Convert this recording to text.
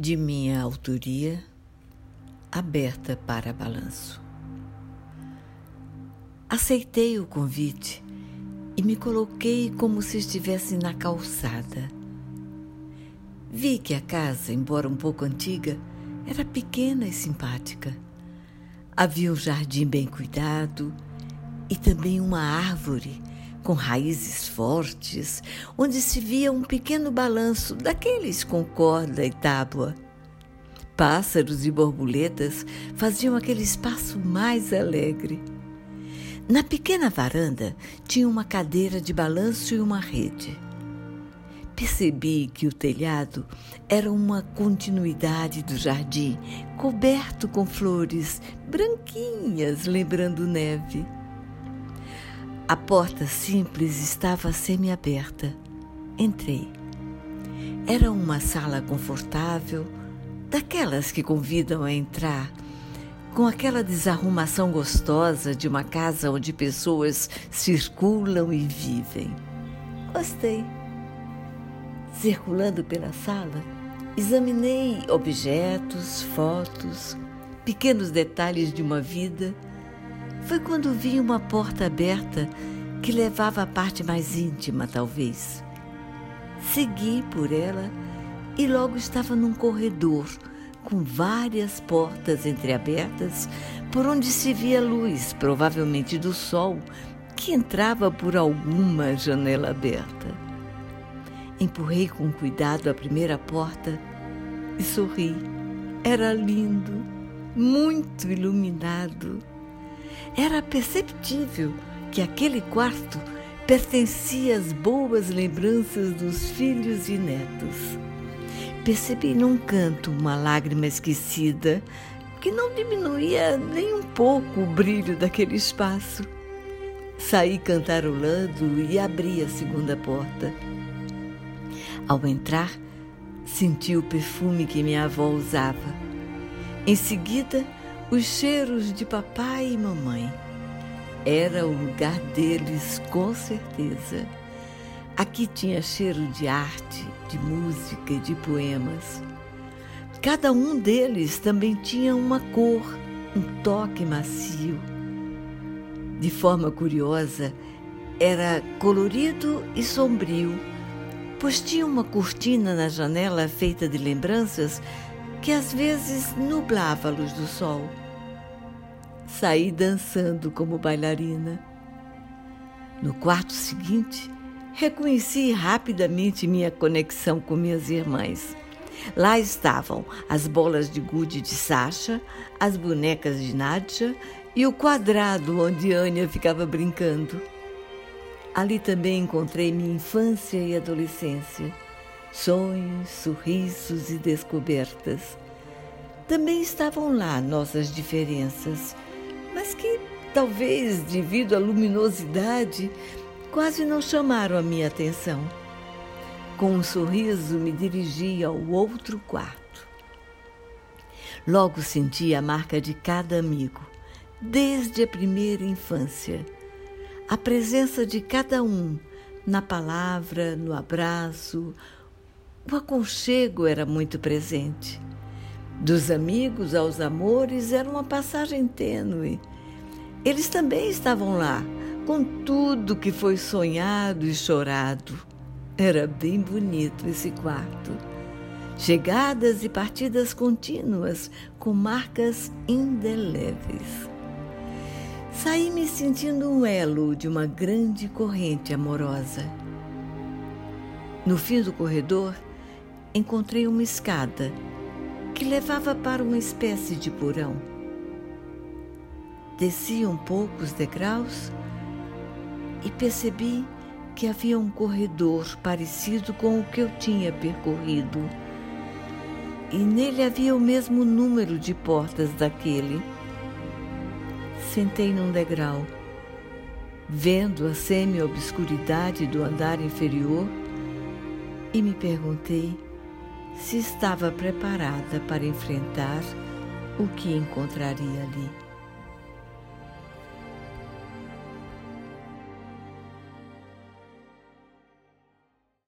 de minha autoria, aberta para balanço. Aceitei o convite e me coloquei como se estivesse na calçada. Vi que a casa, embora um pouco antiga, era pequena e simpática. Havia um jardim bem cuidado e também uma árvore com raízes fortes, onde se via um pequeno balanço daqueles com corda e tábua. Pássaros e borboletas faziam aquele espaço mais alegre. Na pequena varanda tinha uma cadeira de balanço e uma rede. Percebi que o telhado era uma continuidade do jardim, coberto com flores branquinhas, lembrando neve. A porta simples estava semi-aberta. Entrei. Era uma sala confortável, daquelas que convidam a entrar, com aquela desarrumação gostosa de uma casa onde pessoas circulam e vivem. Gostei. Circulando pela sala, examinei objetos, fotos, pequenos detalhes de uma vida foi quando vi uma porta aberta que levava à parte mais íntima, talvez. Segui por ela e logo estava num corredor com várias portas entreabertas por onde se via luz, provavelmente do sol, que entrava por alguma janela aberta. Empurrei com cuidado a primeira porta e sorri. Era lindo, muito iluminado. Era perceptível que aquele quarto pertencia às boas lembranças dos filhos e netos. Percebi num canto uma lágrima esquecida que não diminuía nem um pouco o brilho daquele espaço. Saí cantarolando e abri a segunda porta. Ao entrar, senti o perfume que minha avó usava. Em seguida, os cheiros de papai e mamãe. Era o lugar deles, com certeza. Aqui tinha cheiro de arte, de música de poemas. Cada um deles também tinha uma cor, um toque macio. De forma curiosa, era colorido e sombrio, pois tinha uma cortina na janela feita de lembranças que às vezes nublava a luz do sol. Saí dançando como bailarina. No quarto seguinte, reconheci rapidamente minha conexão com minhas irmãs. Lá estavam as bolas de gude de Sasha, as bonecas de Nadja e o quadrado onde Anya ficava brincando. Ali também encontrei minha infância e adolescência sonhos, sorrisos e descobertas. Também estavam lá nossas diferenças, mas que, talvez devido à luminosidade, quase não chamaram a minha atenção. Com um sorriso, me dirigi ao outro quarto. Logo senti a marca de cada amigo, desde a primeira infância. A presença de cada um na palavra, no abraço, o aconchego era muito presente. Dos amigos aos amores era uma passagem tênue. Eles também estavam lá, com tudo que foi sonhado e chorado. Era bem bonito esse quarto. Chegadas e partidas contínuas, com marcas indeléveis. Saí me sentindo um elo de uma grande corrente amorosa. No fim do corredor, encontrei uma escada que levava para uma espécie de porão. Desci um pouco os degraus e percebi que havia um corredor parecido com o que eu tinha percorrido. E nele havia o mesmo número de portas daquele. Sentei num degrau, vendo a semi-obscuridade do andar inferior, e me perguntei se estava preparada para enfrentar o que encontraria ali.